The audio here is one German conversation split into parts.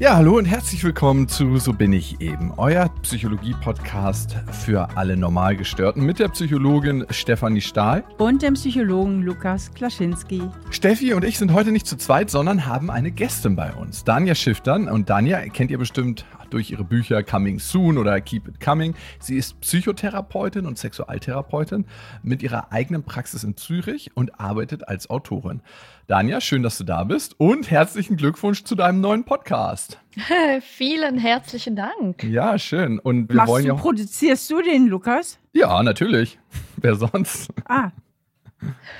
Ja, hallo und herzlich willkommen zu So bin ich eben, euer Psychologie-Podcast für alle Normalgestörten mit der Psychologin Stefanie Stahl und dem Psychologen Lukas Klaschinski. Steffi und ich sind heute nicht zu zweit, sondern haben eine Gästin bei uns, Danja Schiftern. Und Danja kennt ihr bestimmt durch ihre Bücher Coming Soon oder Keep It Coming. Sie ist Psychotherapeutin und Sexualtherapeutin mit ihrer eigenen Praxis in Zürich und arbeitet als Autorin. Danja, schön, dass du da bist und herzlichen Glückwunsch zu deinem neuen Podcast. Vielen herzlichen Dank. Ja, schön. Und wir Machst wollen du, ja. produzierst du den, Lukas? Ja, natürlich. Wer sonst? Ah.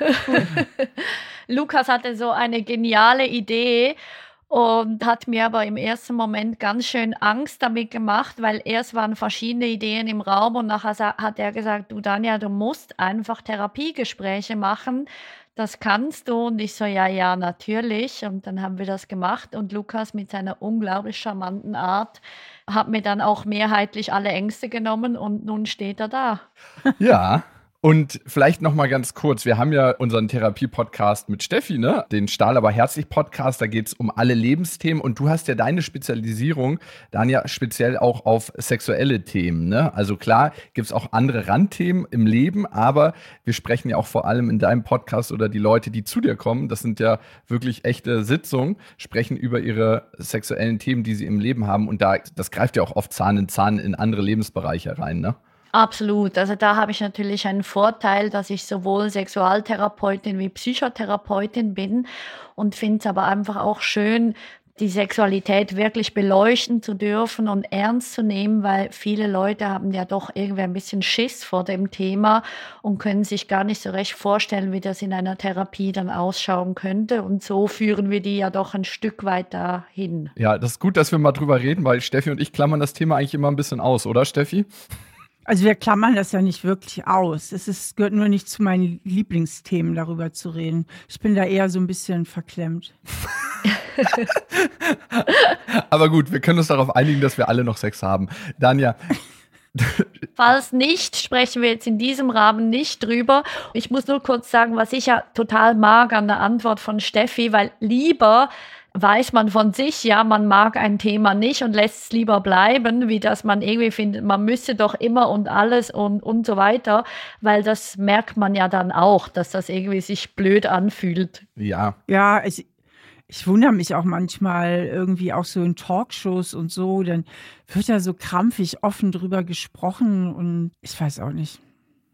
Lukas hatte so eine geniale Idee und hat mir aber im ersten Moment ganz schön Angst damit gemacht, weil erst waren verschiedene Ideen im Raum und nachher hat er gesagt, du Danja, du musst einfach Therapiegespräche machen. Das kannst du. Und ich so, ja, ja, natürlich. Und dann haben wir das gemacht. Und Lukas mit seiner unglaublich charmanten Art hat mir dann auch mehrheitlich alle Ängste genommen und nun steht er da. Ja, und vielleicht noch mal ganz kurz, wir haben ja unseren Therapie-Podcast mit Steffi, ne? den Stahl aber herzlich Podcast, da geht es um alle Lebensthemen und du hast ja deine Spezialisierung, dann ja speziell auch auf sexuelle Themen. Ne? Also klar gibt es auch andere Randthemen im Leben, aber wir sprechen ja auch vor allem in deinem Podcast oder die Leute, die zu dir kommen, das sind ja wirklich echte Sitzungen, sprechen über ihre sexuellen Themen, die sie im Leben haben und da, das greift ja auch oft Zahn in Zahn in andere Lebensbereiche rein, ne? Absolut. Also da habe ich natürlich einen Vorteil, dass ich sowohl Sexualtherapeutin wie Psychotherapeutin bin und finde es aber einfach auch schön, die Sexualität wirklich beleuchten zu dürfen und ernst zu nehmen, weil viele Leute haben ja doch irgendwie ein bisschen Schiss vor dem Thema und können sich gar nicht so recht vorstellen, wie das in einer Therapie dann ausschauen könnte. Und so führen wir die ja doch ein Stück weit dahin. Ja, das ist gut, dass wir mal drüber reden, weil Steffi und ich klammern das Thema eigentlich immer ein bisschen aus, oder Steffi? Also wir klammern das ja nicht wirklich aus. Es ist, gehört nur nicht zu meinen Lieblingsthemen, darüber zu reden. Ich bin da eher so ein bisschen verklemmt. Aber gut, wir können uns darauf einigen, dass wir alle noch Sex haben. Danja. Falls nicht, sprechen wir jetzt in diesem Rahmen nicht drüber. Ich muss nur kurz sagen, was ich ja total mag an der Antwort von Steffi, weil lieber weiß man von sich, ja, man mag ein Thema nicht und lässt es lieber bleiben, wie dass man irgendwie findet, man müsse doch immer und alles und, und so weiter, weil das merkt man ja dann auch, dass das irgendwie sich blöd anfühlt. Ja. Ja, ich, ich wundere mich auch manchmal irgendwie auch so in Talkshows und so, dann wird da so krampfig offen drüber gesprochen und ich weiß auch nicht.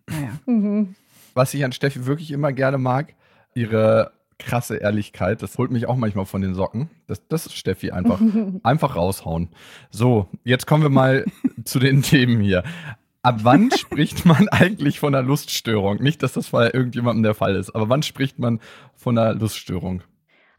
Naja. Mhm. Was ich an Steffi wirklich immer gerne mag, ihre krasse Ehrlichkeit. Das holt mich auch manchmal von den Socken. Das, das ist Steffi einfach. einfach raushauen. So, jetzt kommen wir mal zu den Themen hier. Ab wann spricht man eigentlich von einer Luststörung? Nicht, dass das bei irgendjemandem der Fall ist, aber wann spricht man von einer Luststörung?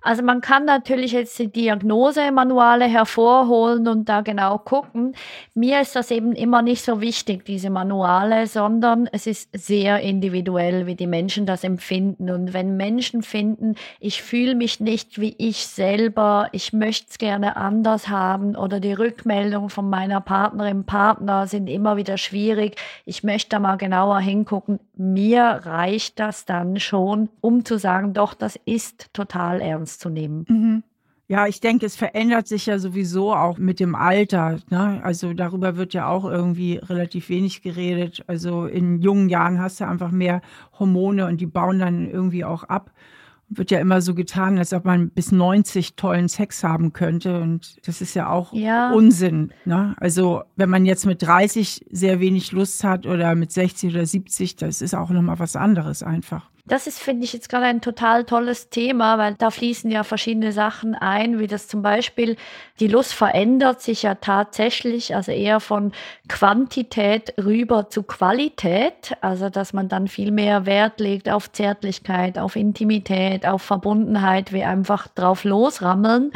Also man kann natürlich jetzt die Diagnosemanuale hervorholen und da genau gucken. Mir ist das eben immer nicht so wichtig, diese Manuale, sondern es ist sehr individuell, wie die Menschen das empfinden. Und wenn Menschen finden, ich fühle mich nicht wie ich selber, ich möchte es gerne anders haben oder die Rückmeldung von meiner Partnerin, Partner sind immer wieder schwierig, ich möchte da mal genauer hingucken, mir reicht das dann schon, um zu sagen, doch, das ist total ernst ernst zu nehmen. Mhm. Ja, ich denke, es verändert sich ja sowieso auch mit dem Alter. Ne? Also darüber wird ja auch irgendwie relativ wenig geredet. Also in jungen Jahren hast du einfach mehr Hormone und die bauen dann irgendwie auch ab. Wird ja immer so getan, als ob man bis 90 tollen Sex haben könnte. Und das ist ja auch ja. Unsinn. Ne? Also wenn man jetzt mit 30 sehr wenig Lust hat oder mit 60 oder 70, das ist auch nochmal was anderes einfach. Das ist, finde ich, jetzt gerade ein total tolles Thema, weil da fließen ja verschiedene Sachen ein, wie das zum Beispiel, die Lust verändert sich ja tatsächlich, also eher von Quantität rüber zu Qualität, also dass man dann viel mehr Wert legt auf Zärtlichkeit, auf Intimität, auf Verbundenheit, wie einfach drauf losrammeln.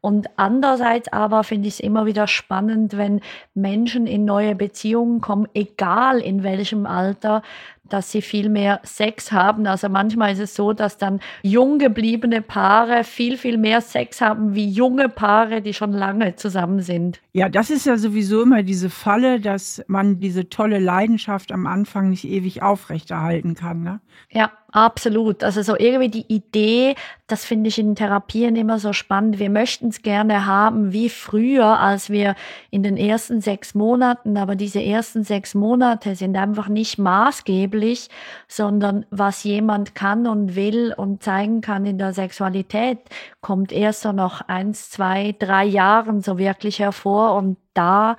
Und andererseits aber finde ich es immer wieder spannend, wenn Menschen in neue Beziehungen kommen, egal in welchem Alter, dass sie viel mehr Sex haben. Also manchmal ist es so, dass dann jung gebliebene Paare viel, viel mehr Sex haben wie junge Paare, die schon lange zusammen sind. Ja, das ist ja sowieso immer diese Falle, dass man diese tolle Leidenschaft am Anfang nicht ewig aufrechterhalten kann. Ne? Ja, Absolut. Also so irgendwie die Idee, das finde ich in Therapien immer so spannend. Wir möchten es gerne haben wie früher, als wir in den ersten sechs Monaten, aber diese ersten sechs Monate sind einfach nicht maßgeblich, sondern was jemand kann und will und zeigen kann in der Sexualität, kommt erst so noch eins, zwei, drei Jahren so wirklich hervor und da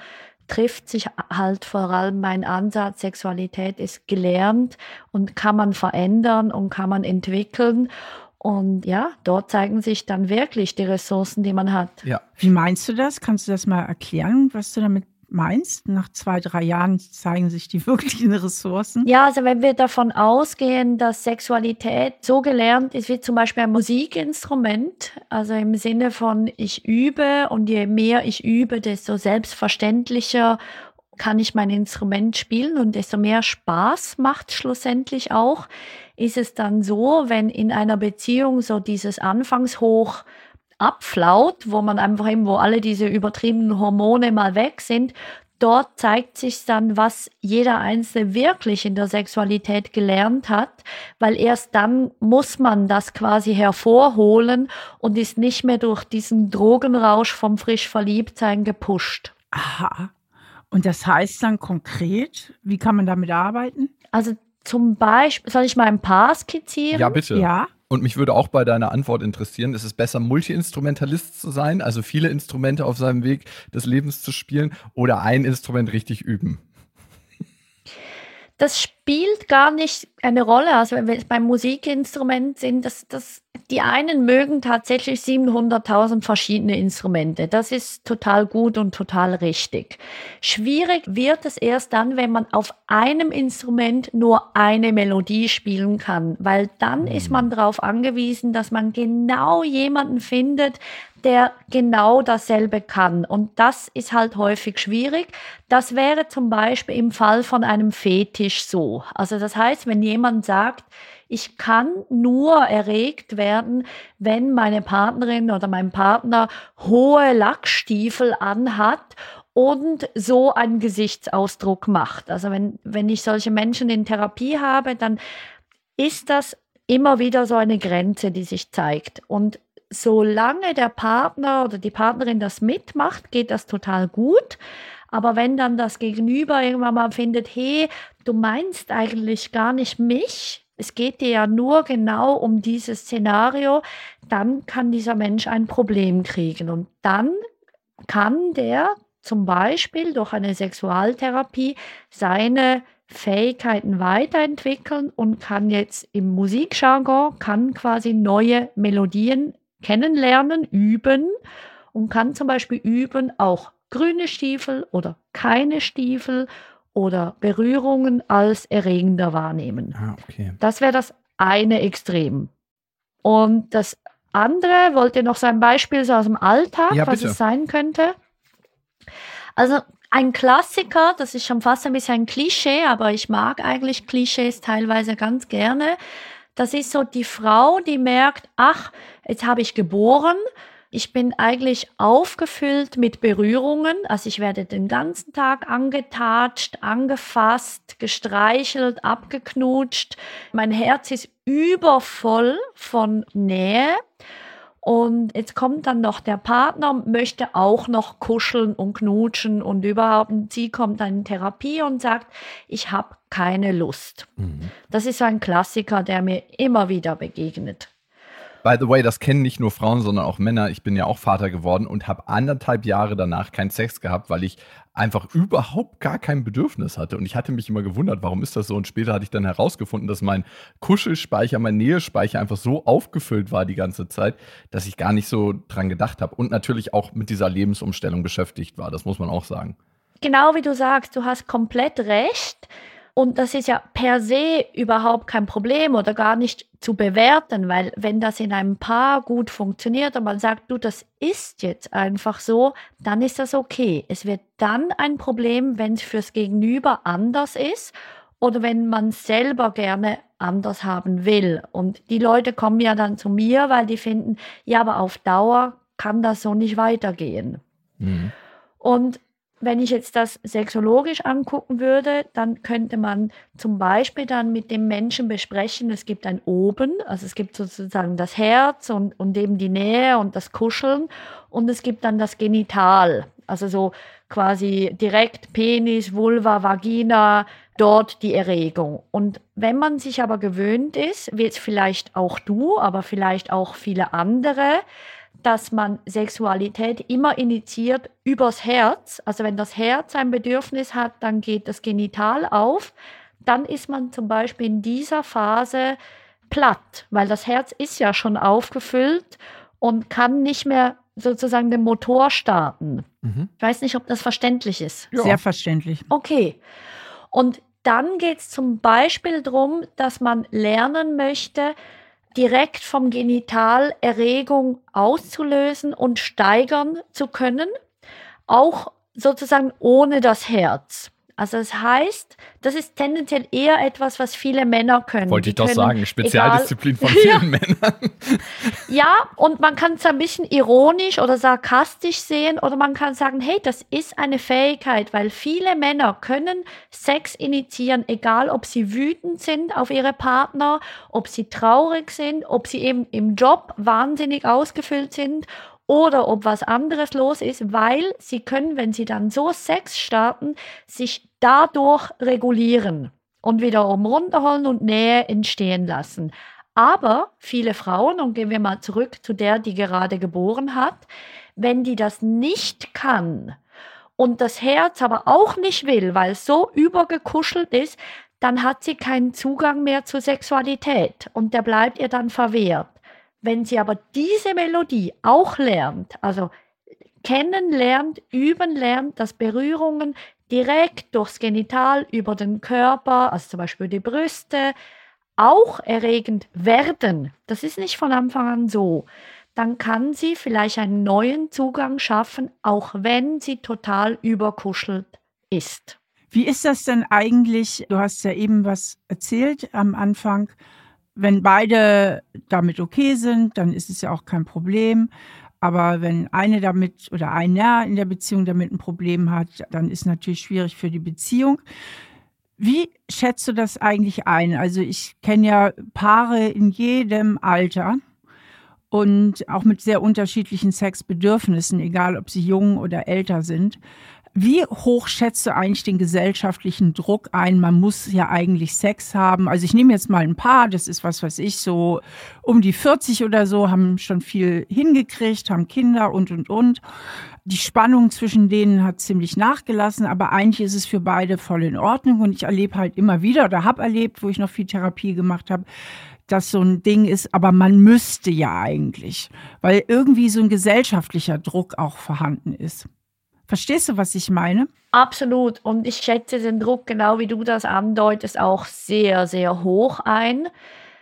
trifft sich halt vor allem mein Ansatz, Sexualität ist gelernt und kann man verändern und kann man entwickeln. Und ja, dort zeigen sich dann wirklich die Ressourcen, die man hat. Ja. Wie meinst du das? Kannst du das mal erklären, was du damit meinst? Nach zwei, drei Jahren zeigen sich die wirklichen Ressourcen? Ja, also wenn wir davon ausgehen, dass Sexualität so gelernt ist wie zum Beispiel ein Musikinstrument, also im Sinne von ich übe und je mehr ich übe, desto selbstverständlicher kann ich mein Instrument spielen und desto mehr Spaß macht schlussendlich auch, ist es dann so, wenn in einer Beziehung so dieses Anfangshoch abflaut, wo man einfach eben, wo alle diese übertriebenen Hormone mal weg sind, dort zeigt sich dann, was jeder Einzelne wirklich in der Sexualität gelernt hat, weil erst dann muss man das quasi hervorholen und ist nicht mehr durch diesen Drogenrausch vom frisch Verliebtsein gepusht. Aha. Und das heißt dann konkret, wie kann man damit arbeiten? Also zum Beispiel, soll ich mal ein paar skizzieren? Ja, bitte. Ja. Und mich würde auch bei deiner Antwort interessieren, ist es besser, Multi-Instrumentalist zu sein, also viele Instrumente auf seinem Weg des Lebens zu spielen oder ein Instrument richtig üben? Das spielt gar nicht eine Rolle. Also wenn wir beim Musikinstrument sind, das, das, die einen mögen tatsächlich 700.000 verschiedene Instrumente. Das ist total gut und total richtig. Schwierig wird es erst dann, wenn man auf einem Instrument nur eine Melodie spielen kann, weil dann ist man darauf angewiesen, dass man genau jemanden findet, der genau dasselbe kann. Und das ist halt häufig schwierig. Das wäre zum Beispiel im Fall von einem Fetisch so. Also das heißt, wenn jemand sagt, ich kann nur erregt werden, wenn meine Partnerin oder mein Partner hohe Lackstiefel anhat und so einen Gesichtsausdruck macht. Also wenn, wenn ich solche Menschen in Therapie habe, dann ist das immer wieder so eine Grenze, die sich zeigt. Und solange der Partner oder die Partnerin das mitmacht, geht das total gut. Aber wenn dann das Gegenüber irgendwann mal findet, hey, du meinst eigentlich gar nicht mich, es geht dir ja nur genau um dieses Szenario, dann kann dieser Mensch ein Problem kriegen. Und dann kann der zum Beispiel durch eine Sexualtherapie seine Fähigkeiten weiterentwickeln und kann jetzt im Musikjargon, kann quasi neue Melodien kennenlernen, üben und kann zum Beispiel üben, auch grüne Stiefel oder keine Stiefel oder Berührungen als erregender wahrnehmen. Ah, okay. Das wäre das eine Extrem. Und das andere, wollt ihr noch so ein Beispiel so aus dem Alltag, ja, was es sein könnte? Also ein Klassiker, das ist schon fast ein bisschen ein Klischee, aber ich mag eigentlich Klischees teilweise ganz gerne. Das ist so die Frau, die merkt, ach, jetzt habe ich geboren, ich bin eigentlich aufgefüllt mit Berührungen. Also ich werde den ganzen Tag angetatscht, angefasst, gestreichelt, abgeknutscht. Mein Herz ist übervoll von Nähe. Und jetzt kommt dann noch der Partner, möchte auch noch kuscheln und knutschen und überhaupt. Und sie kommt dann in Therapie und sagt, ich habe keine Lust. Mhm. Das ist ein Klassiker, der mir immer wieder begegnet. By the way, das kennen nicht nur Frauen, sondern auch Männer. Ich bin ja auch Vater geworden und habe anderthalb Jahre danach keinen Sex gehabt, weil ich einfach überhaupt gar kein Bedürfnis hatte. Und ich hatte mich immer gewundert, warum ist das so? Und später hatte ich dann herausgefunden, dass mein Kuschelspeicher, mein Nähespeicher einfach so aufgefüllt war die ganze Zeit, dass ich gar nicht so dran gedacht habe. Und natürlich auch mit dieser Lebensumstellung beschäftigt war. Das muss man auch sagen. Genau wie du sagst, du hast komplett recht. Und das ist ja per se überhaupt kein Problem oder gar nicht zu bewerten, weil wenn das in einem Paar gut funktioniert und man sagt, du, das ist jetzt einfach so, dann ist das okay. Es wird dann ein Problem, wenn es fürs Gegenüber anders ist oder wenn man selber gerne anders haben will. Und die Leute kommen ja dann zu mir, weil die finden, ja, aber auf Dauer kann das so nicht weitergehen. Mhm. Und wenn ich jetzt das sexologisch angucken würde, dann könnte man zum Beispiel dann mit dem Menschen besprechen, es gibt ein Oben, also es gibt sozusagen das Herz und, und eben die Nähe und das Kuscheln und es gibt dann das Genital, also so quasi direkt Penis, Vulva, Vagina, dort die Erregung. Und wenn man sich aber gewöhnt ist, wie jetzt vielleicht auch du, aber vielleicht auch viele andere, dass man Sexualität immer initiiert übers Herz. Also wenn das Herz ein Bedürfnis hat, dann geht das Genital auf. Dann ist man zum Beispiel in dieser Phase platt, weil das Herz ist ja schon aufgefüllt und kann nicht mehr sozusagen den Motor starten. Mhm. Ich weiß nicht, ob das verständlich ist. Ja. Sehr verständlich. Okay. Und dann geht es zum Beispiel darum, dass man lernen möchte, direkt vom Genital Erregung auszulösen und steigern zu können, auch sozusagen ohne das Herz. Also das heißt, das ist tendenziell eher etwas, was viele Männer können. Wollte ich doch sagen, Spezialdisziplin egal, von vielen ja. Männern. ja, und man kann es ein bisschen ironisch oder sarkastisch sehen oder man kann sagen, hey, das ist eine Fähigkeit, weil viele Männer können Sex initiieren, egal ob sie wütend sind auf ihre Partner, ob sie traurig sind, ob sie eben im Job wahnsinnig ausgefüllt sind oder ob was anderes los ist, weil sie können, wenn sie dann so Sex starten, sich dadurch regulieren und wiederum runterholen und Nähe entstehen lassen. Aber viele Frauen, und gehen wir mal zurück zu der, die gerade geboren hat, wenn die das nicht kann und das Herz aber auch nicht will, weil es so übergekuschelt ist, dann hat sie keinen Zugang mehr zur Sexualität und der bleibt ihr dann verwehrt. Wenn sie aber diese Melodie auch lernt, also kennenlernt, üben lernt, dass Berührungen direkt durchs Genital über den Körper, also zum Beispiel die Brüste, auch erregend werden, das ist nicht von Anfang an so, dann kann sie vielleicht einen neuen Zugang schaffen, auch wenn sie total überkuschelt ist. Wie ist das denn eigentlich? Du hast ja eben was erzählt am Anfang wenn beide damit okay sind, dann ist es ja auch kein Problem. Aber wenn eine damit oder einer in der Beziehung damit ein Problem hat, dann ist natürlich schwierig für die Beziehung. Wie schätzt du das eigentlich ein? Also ich kenne ja Paare in jedem Alter und auch mit sehr unterschiedlichen Sexbedürfnissen, egal ob sie jung oder älter sind. Wie hoch schätzt du eigentlich den gesellschaftlichen Druck ein? Man muss ja eigentlich Sex haben. Also ich nehme jetzt mal ein paar, das ist was weiß ich, so um die 40 oder so, haben schon viel hingekriegt, haben Kinder und, und, und. Die Spannung zwischen denen hat ziemlich nachgelassen, aber eigentlich ist es für beide voll in Ordnung. Und ich erlebe halt immer wieder oder habe erlebt, wo ich noch viel Therapie gemacht habe, dass so ein Ding ist, aber man müsste ja eigentlich, weil irgendwie so ein gesellschaftlicher Druck auch vorhanden ist. Verstehst du, was ich meine? Absolut. Und ich schätze den Druck, genau wie du das andeutest, auch sehr, sehr hoch ein.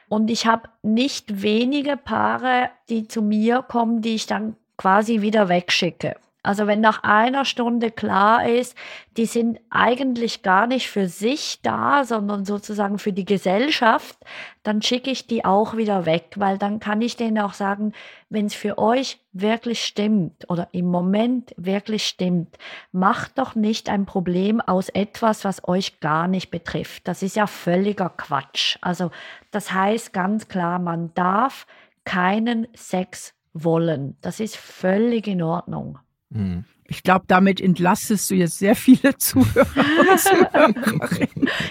Und ich habe nicht wenige Paare, die zu mir kommen, die ich dann quasi wieder wegschicke. Also wenn nach einer Stunde klar ist, die sind eigentlich gar nicht für sich da, sondern sozusagen für die Gesellschaft, dann schicke ich die auch wieder weg, weil dann kann ich denen auch sagen, wenn es für euch wirklich stimmt oder im Moment wirklich stimmt, macht doch nicht ein Problem aus etwas, was euch gar nicht betrifft. Das ist ja völliger Quatsch. Also das heißt ganz klar, man darf keinen Sex wollen. Das ist völlig in Ordnung. Hm. Ich glaube, damit entlastest du jetzt sehr viele Zuhörer.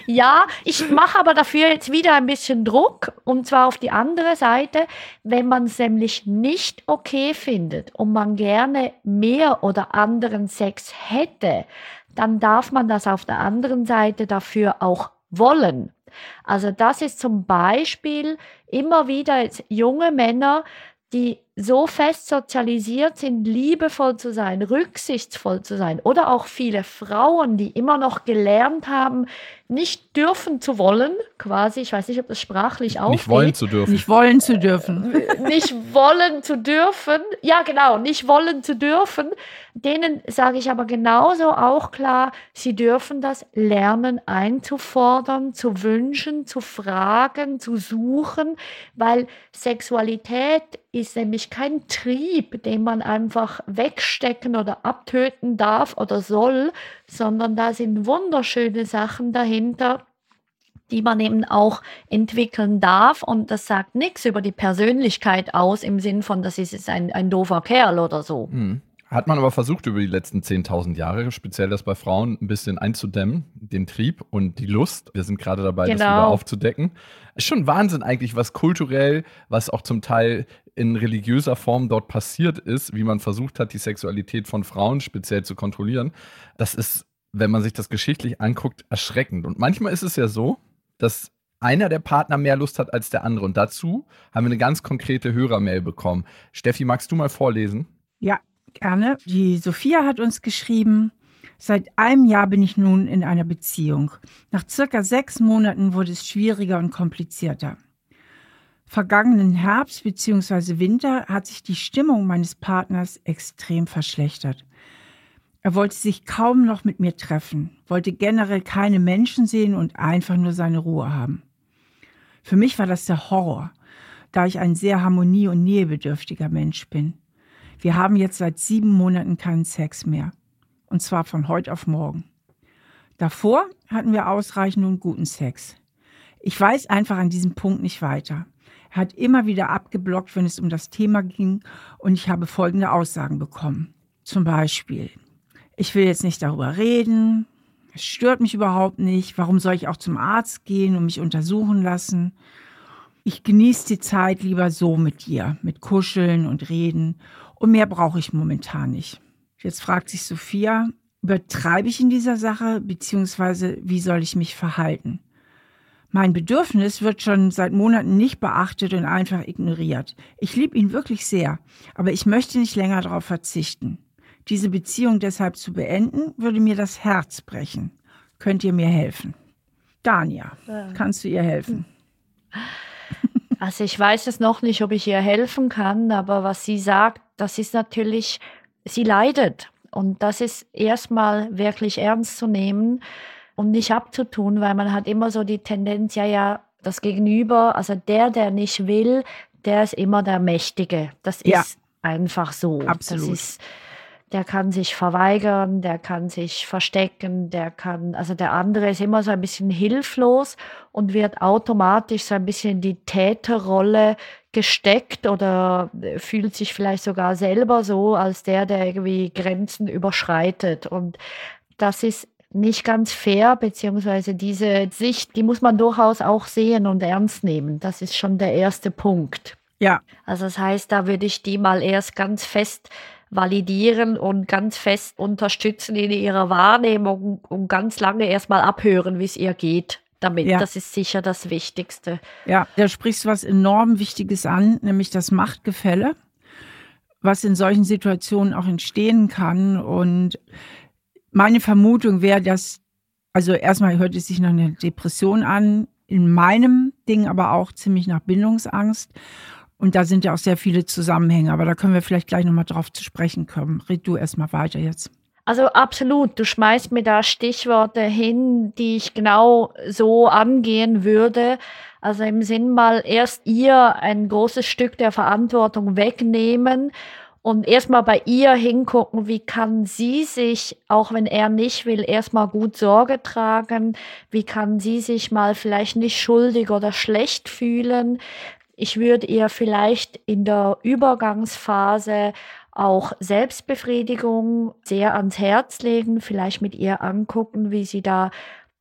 ja, ich mache aber dafür jetzt wieder ein bisschen Druck und zwar auf die andere Seite, wenn man es nämlich nicht okay findet und man gerne mehr oder anderen Sex hätte, dann darf man das auf der anderen Seite dafür auch wollen. Also das ist zum Beispiel immer wieder jetzt junge Männer, die so fest sozialisiert sind, liebevoll zu sein, rücksichtsvoll zu sein. Oder auch viele Frauen, die immer noch gelernt haben, nicht dürfen zu wollen, quasi, ich weiß nicht, ob das sprachlich auch. Nicht wollen zu dürfen. Nicht wollen zu dürfen. nicht wollen zu dürfen. Ja, genau, nicht wollen zu dürfen. Denen sage ich aber genauso auch klar, sie dürfen das lernen einzufordern, zu wünschen, zu fragen, zu suchen, weil Sexualität ist nämlich kein Trieb, den man einfach wegstecken oder abtöten darf oder soll, sondern da sind wunderschöne Sachen dahinter, die man eben auch entwickeln darf. Und das sagt nichts über die Persönlichkeit aus, im Sinn von, das ist ein, ein doofer Kerl oder so. Hm. Hat man aber versucht, über die letzten 10.000 Jahre, speziell das bei Frauen, ein bisschen einzudämmen, den Trieb und die Lust. Wir sind gerade dabei, genau. das wieder aufzudecken. Ist schon Wahnsinn eigentlich, was kulturell, was auch zum Teil in religiöser Form dort passiert ist, wie man versucht hat, die Sexualität von Frauen speziell zu kontrollieren. Das ist, wenn man sich das geschichtlich anguckt, erschreckend. Und manchmal ist es ja so, dass einer der Partner mehr Lust hat als der andere. Und dazu haben wir eine ganz konkrete Hörermail bekommen. Steffi, magst du mal vorlesen? Ja, gerne. Die Sophia hat uns geschrieben, seit einem Jahr bin ich nun in einer Beziehung. Nach circa sechs Monaten wurde es schwieriger und komplizierter. Vergangenen Herbst bzw. Winter hat sich die Stimmung meines Partners extrem verschlechtert. Er wollte sich kaum noch mit mir treffen, wollte generell keine Menschen sehen und einfach nur seine Ruhe haben. Für mich war das der Horror, da ich ein sehr harmonie- und nähebedürftiger Mensch bin. Wir haben jetzt seit sieben Monaten keinen Sex mehr. Und zwar von heute auf morgen. Davor hatten wir ausreichend und guten Sex. Ich weiß einfach an diesem Punkt nicht weiter. Er hat immer wieder abgeblockt, wenn es um das Thema ging, und ich habe folgende Aussagen bekommen. Zum Beispiel, ich will jetzt nicht darüber reden, es stört mich überhaupt nicht, warum soll ich auch zum Arzt gehen und mich untersuchen lassen? Ich genieße die Zeit lieber so mit dir, mit Kuscheln und Reden und mehr brauche ich momentan nicht. Jetzt fragt sich Sophia, übertreibe ich in dieser Sache, beziehungsweise wie soll ich mich verhalten? Mein Bedürfnis wird schon seit Monaten nicht beachtet und einfach ignoriert. Ich liebe ihn wirklich sehr, aber ich möchte nicht länger darauf verzichten. Diese Beziehung deshalb zu beenden, würde mir das Herz brechen. Könnt ihr mir helfen? Dania, kannst du ihr helfen? Also ich weiß es noch nicht, ob ich ihr helfen kann, aber was sie sagt, das ist natürlich, sie leidet. Und das ist erstmal wirklich ernst zu nehmen und nicht abzutun, weil man hat immer so die Tendenz, ja, ja, das Gegenüber, also der, der nicht will, der ist immer der Mächtige. Das ja. ist einfach so. Absolut. Das ist, der kann sich verweigern, der kann sich verstecken, der kann, also der andere ist immer so ein bisschen hilflos und wird automatisch so ein bisschen in die Täterrolle gesteckt oder fühlt sich vielleicht sogar selber so als der, der irgendwie Grenzen überschreitet. Und das ist nicht ganz fair, beziehungsweise diese Sicht, die muss man durchaus auch sehen und ernst nehmen. Das ist schon der erste Punkt. Ja. Also das heißt, da würde ich die mal erst ganz fest validieren und ganz fest unterstützen in ihrer Wahrnehmung und ganz lange erstmal abhören, wie es ihr geht damit. Ja. Das ist sicher das Wichtigste. Ja, da sprichst du was enorm Wichtiges an, nämlich das Machtgefälle, was in solchen Situationen auch entstehen kann. Und meine Vermutung wäre, dass, also erstmal hört es sich nach einer Depression an, in meinem Ding aber auch ziemlich nach Bindungsangst. Und da sind ja auch sehr viele Zusammenhänge, aber da können wir vielleicht gleich nochmal drauf zu sprechen kommen. Red du erstmal weiter jetzt. Also absolut, du schmeißt mir da Stichworte hin, die ich genau so angehen würde. Also im Sinn mal erst ihr ein großes Stück der Verantwortung wegnehmen und erstmal bei ihr hingucken, wie kann sie sich, auch wenn er nicht will, erstmal gut Sorge tragen, wie kann sie sich mal vielleicht nicht schuldig oder schlecht fühlen, ich würde ihr vielleicht in der Übergangsphase auch Selbstbefriedigung sehr ans Herz legen, vielleicht mit ihr angucken, wie sie da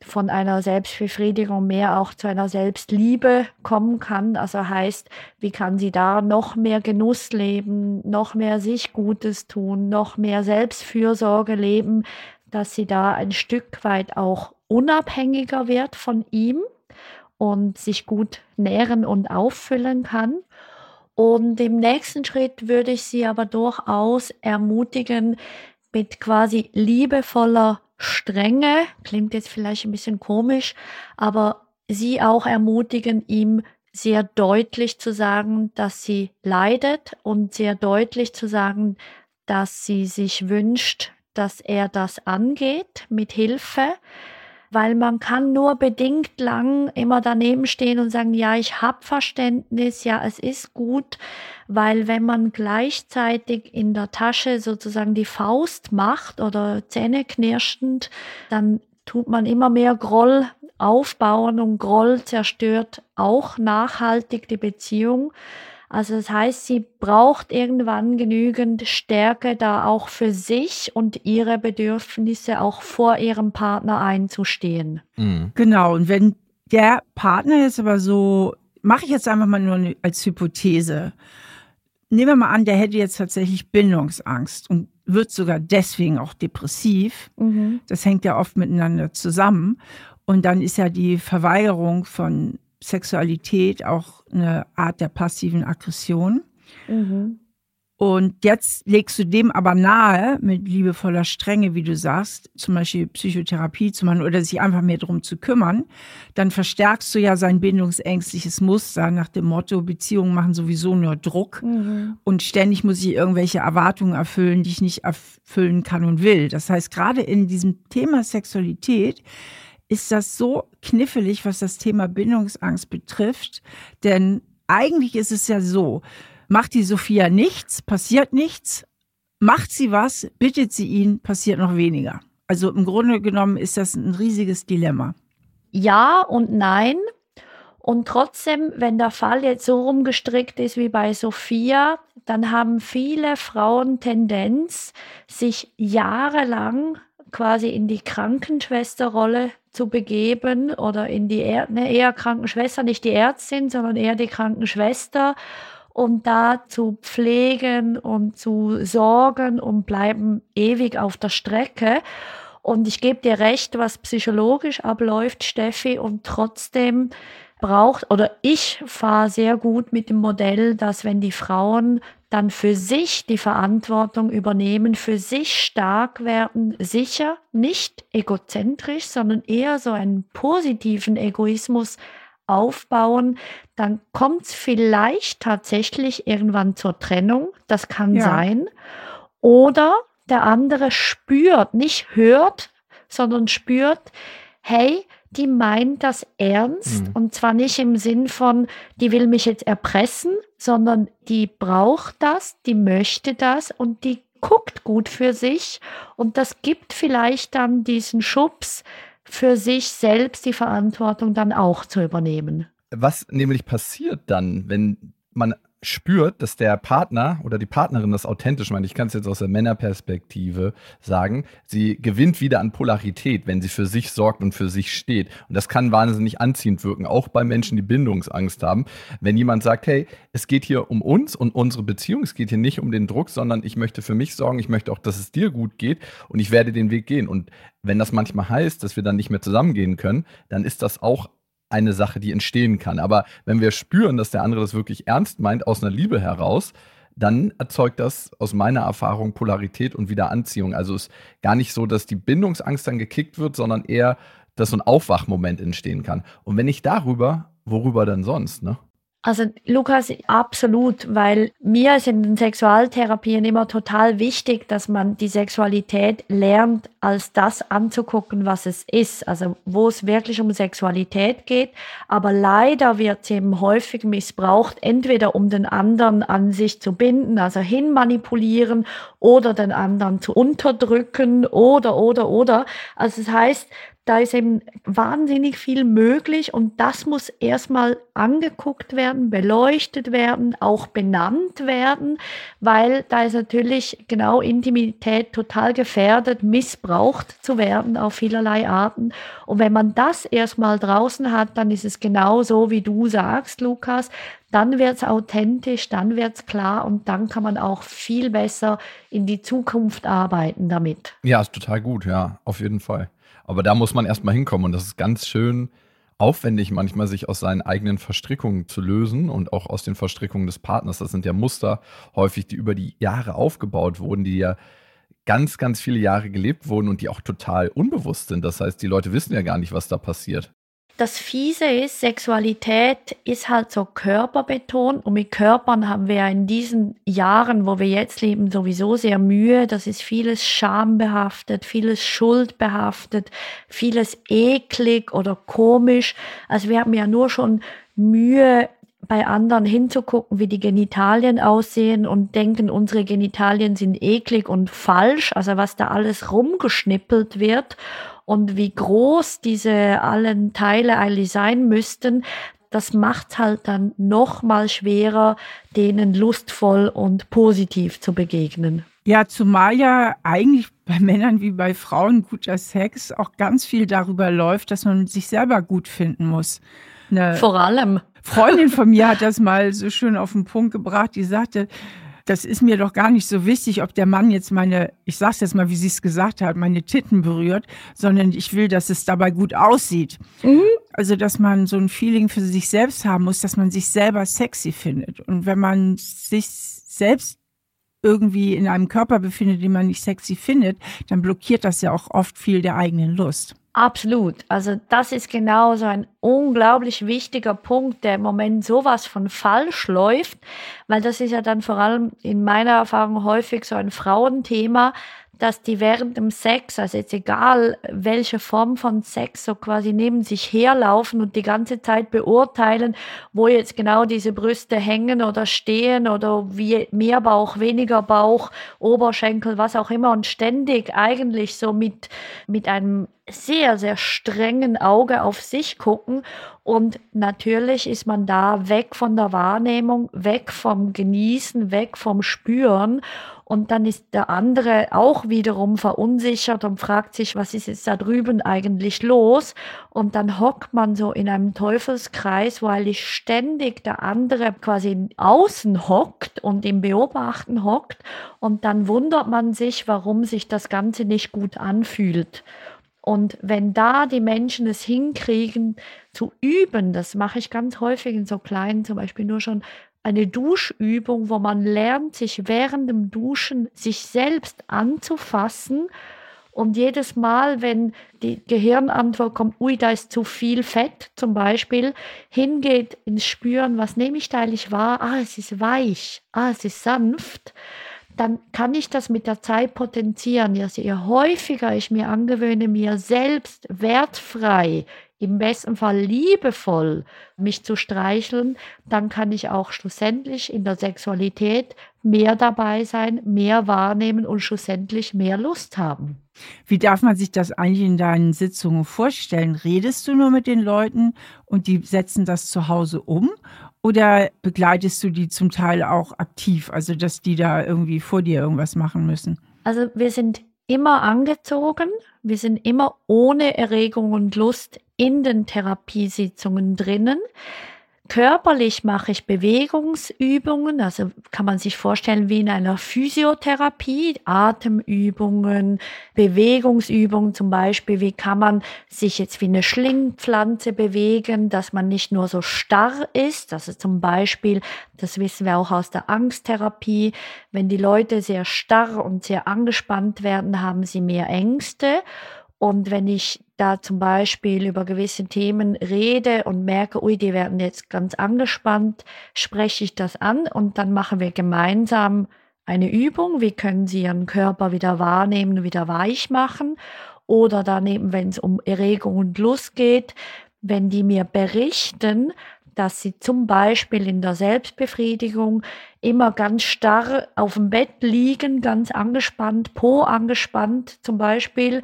von einer Selbstbefriedigung mehr auch zu einer Selbstliebe kommen kann. Also heißt, wie kann sie da noch mehr Genuss leben, noch mehr sich Gutes tun, noch mehr Selbstfürsorge leben, dass sie da ein Stück weit auch unabhängiger wird von ihm und sich gut nähren und auffüllen kann. Und im nächsten Schritt würde ich Sie aber durchaus ermutigen, mit quasi liebevoller Strenge, klingt jetzt vielleicht ein bisschen komisch, aber Sie auch ermutigen, ihm sehr deutlich zu sagen, dass sie leidet und sehr deutlich zu sagen, dass sie sich wünscht, dass er das angeht mit Hilfe, weil man kann nur bedingt lang immer daneben stehen und sagen, ja, ich habe Verständnis, ja, es ist gut, weil wenn man gleichzeitig in der Tasche sozusagen die Faust macht oder Zähne knirschend, dann tut man immer mehr Groll aufbauen und Groll zerstört auch nachhaltig die Beziehung. Also das heißt, sie braucht irgendwann genügend Stärke, da auch für sich und ihre Bedürfnisse auch vor ihrem Partner einzustehen. Mhm. Genau, und wenn der Partner jetzt aber so, mache ich jetzt einfach mal nur als Hypothese, nehmen wir mal an, der hätte jetzt tatsächlich Bindungsangst und wird sogar deswegen auch depressiv. Mhm. Das hängt ja oft miteinander zusammen. Und dann ist ja die Verweigerung von Sexualität auch eine Art der passiven Aggression. Mhm. Und jetzt legst du dem aber nahe, mit liebevoller Strenge, wie du sagst, zum Beispiel Psychotherapie zu machen oder sich einfach mehr darum zu kümmern, dann verstärkst du ja sein bindungsängstliches Muster nach dem Motto, Beziehungen machen sowieso nur Druck mhm. und ständig muss ich irgendwelche Erwartungen erfüllen, die ich nicht erfüllen kann und will. Das heißt, gerade in diesem Thema Sexualität ist das so knifflig, was das Thema Bindungsangst betrifft. Denn eigentlich ist es ja so, macht die Sophia nichts, passiert nichts, macht sie was, bittet sie ihn, passiert noch weniger. Also im Grunde genommen ist das ein riesiges Dilemma. Ja und nein. Und trotzdem, wenn der Fall jetzt so rumgestrickt ist wie bei Sophia, dann haben viele Frauen Tendenz, sich jahrelang quasi in die Krankenschwesterrolle zu begeben oder in die er ne, eher Krankenschwester, nicht die Ärztin, sondern eher die Krankenschwester und da zu pflegen und zu sorgen und bleiben ewig auf der Strecke. Und ich gebe dir recht, was psychologisch abläuft, Steffi, und trotzdem braucht, oder ich fahre sehr gut mit dem Modell, dass wenn die Frauen dann für sich die Verantwortung übernehmen, für sich stark werden, sicher nicht egozentrisch, sondern eher so einen positiven Egoismus aufbauen, dann kommt es vielleicht tatsächlich irgendwann zur Trennung, das kann ja. sein. Oder der andere spürt, nicht hört, sondern spürt, hey, die meint das ernst mhm. und zwar nicht im Sinn von, die will mich jetzt erpressen, sondern die braucht das, die möchte das und die guckt gut für sich und das gibt vielleicht dann diesen Schubs für sich selbst die Verantwortung dann auch zu übernehmen. Was nämlich passiert dann, wenn man spürt, dass der Partner oder die Partnerin das authentisch meint, ich kann es jetzt aus der Männerperspektive sagen, sie gewinnt wieder an Polarität, wenn sie für sich sorgt und für sich steht. Und das kann wahnsinnig anziehend wirken, auch bei Menschen, die Bindungsangst haben. Wenn jemand sagt, hey, es geht hier um uns und unsere Beziehung, es geht hier nicht um den Druck, sondern ich möchte für mich sorgen, ich möchte auch, dass es dir gut geht und ich werde den Weg gehen. Und wenn das manchmal heißt, dass wir dann nicht mehr zusammengehen können, dann ist das auch eine Sache, die entstehen kann. Aber wenn wir spüren, dass der andere das wirklich ernst meint, aus einer Liebe heraus, dann erzeugt das aus meiner Erfahrung Polarität und wieder Anziehung. Also es ist gar nicht so, dass die Bindungsangst dann gekickt wird, sondern eher, dass so ein Aufwachmoment entstehen kann. Und wenn nicht darüber, worüber denn sonst, ne? Also Lukas, absolut, weil mir ist in den Sexualtherapien immer total wichtig, dass man die Sexualität lernt, als das anzugucken, was es ist. Also wo es wirklich um Sexualität geht. Aber leider wird sie eben häufig missbraucht, entweder um den anderen an sich zu binden, also hinmanipulieren oder den anderen zu unterdrücken oder, oder, oder. Also das heißt, da ist eben wahnsinnig viel möglich und das muss erstmal angeguckt werden, beleuchtet werden, auch benannt werden, weil da ist natürlich genau Intimität total gefährdet, missbraucht zu werden auf vielerlei Arten. Und wenn man das erstmal draußen hat, dann ist es genau so, wie du sagst, Lukas, dann wird es authentisch, dann wird es klar und dann kann man auch viel besser in die Zukunft arbeiten damit. Ja, ist total gut, ja, auf jeden Fall. Aber da muss man erstmal hinkommen und das ist ganz schön aufwendig, manchmal sich aus seinen eigenen Verstrickungen zu lösen und auch aus den Verstrickungen des Partners. Das sind ja Muster häufig, die über die Jahre aufgebaut wurden, die ja ganz, ganz viele Jahre gelebt wurden und die auch total unbewusst sind. Das heißt, die Leute wissen ja gar nicht, was da passiert. Das Fiese ist, Sexualität ist halt so körperbetont und mit Körpern haben wir ja in diesen Jahren, wo wir jetzt leben, sowieso sehr Mühe. Das ist vieles schambehaftet, vieles schuldbehaftet, vieles eklig oder komisch. Also wir haben ja nur schon Mühe, bei anderen hinzugucken, wie die Genitalien aussehen und denken, unsere Genitalien sind eklig und falsch, also was da alles rumgeschnippelt wird und wie groß diese allen Teile eigentlich sein müssten, das macht halt dann noch mal schwerer, denen lustvoll und positiv zu begegnen. Ja, zumal ja eigentlich bei Männern wie bei Frauen guter Sex auch ganz viel darüber läuft, dass man sich selber gut finden muss. Eine Vor allem. Freundin von mir hat das mal so schön auf den Punkt gebracht. Die sagte, das ist mir doch gar nicht so wichtig, ob der Mann jetzt meine, ich sag's jetzt mal, wie sie es gesagt hat, meine Titten berührt, sondern ich will, dass es dabei gut aussieht. Mhm. Also, dass man so ein Feeling für sich selbst haben muss, dass man sich selber sexy findet. Und wenn man sich selbst irgendwie in einem Körper befindet, den man nicht sexy findet, dann blockiert das ja auch oft viel der eigenen Lust. Absolut. Also das ist genau so ein unglaublich wichtiger Punkt, der im Moment sowas von falsch läuft, weil das ist ja dann vor allem in meiner Erfahrung häufig so ein Frauenthema, dass die während dem Sex, also jetzt egal welche Form von Sex, so quasi neben sich herlaufen und die ganze Zeit beurteilen, wo jetzt genau diese Brüste hängen oder stehen oder wie mehr Bauch, weniger Bauch, Oberschenkel, was auch immer und ständig eigentlich so mit, mit einem sehr, sehr strengen Auge auf sich gucken. Und natürlich ist man da weg von der Wahrnehmung, weg vom Genießen, weg vom Spüren. Und dann ist der andere auch wiederum verunsichert und fragt sich, was ist jetzt da drüben eigentlich los? Und dann hockt man so in einem Teufelskreis, weil ich ständig der andere quasi außen hockt und im Beobachten hockt. Und dann wundert man sich, warum sich das Ganze nicht gut anfühlt. Und wenn da die Menschen es hinkriegen zu üben, das mache ich ganz häufig in so kleinen, zum Beispiel nur schon eine Duschübung, wo man lernt, sich während dem Duschen sich selbst anzufassen. Und jedes Mal, wenn die Gehirnantwort kommt, ui, da ist zu viel Fett zum Beispiel, hingeht ins Spüren, was nehme ich da eigentlich wahr? Ah, es ist weich, ah, es ist sanft dann kann ich das mit der Zeit potenzieren. Je häufiger ich mir angewöhne, mir selbst wertfrei, im besten Fall liebevoll mich zu streicheln, dann kann ich auch schlussendlich in der Sexualität mehr dabei sein, mehr wahrnehmen und schlussendlich mehr Lust haben. Wie darf man sich das eigentlich in deinen Sitzungen vorstellen? Redest du nur mit den Leuten und die setzen das zu Hause um? Oder begleitest du die zum Teil auch aktiv, also dass die da irgendwie vor dir irgendwas machen müssen? Also wir sind immer angezogen, wir sind immer ohne Erregung und Lust in den Therapiesitzungen drinnen. Körperlich mache ich Bewegungsübungen, also kann man sich vorstellen wie in einer Physiotherapie, Atemübungen, Bewegungsübungen zum Beispiel, wie kann man sich jetzt wie eine Schlingpflanze bewegen, dass man nicht nur so starr ist, also zum Beispiel, das wissen wir auch aus der Angsttherapie, wenn die Leute sehr starr und sehr angespannt werden, haben sie mehr Ängste und wenn ich da zum Beispiel über gewisse Themen rede und merke, ui, die werden jetzt ganz angespannt, spreche ich das an und dann machen wir gemeinsam eine Übung. Wie können Sie Ihren Körper wieder wahrnehmen, wieder weich machen? Oder daneben, wenn es um Erregung und Lust geht, wenn die mir berichten, dass sie zum Beispiel in der Selbstbefriedigung immer ganz starr auf dem Bett liegen, ganz angespannt, Po angespannt zum Beispiel,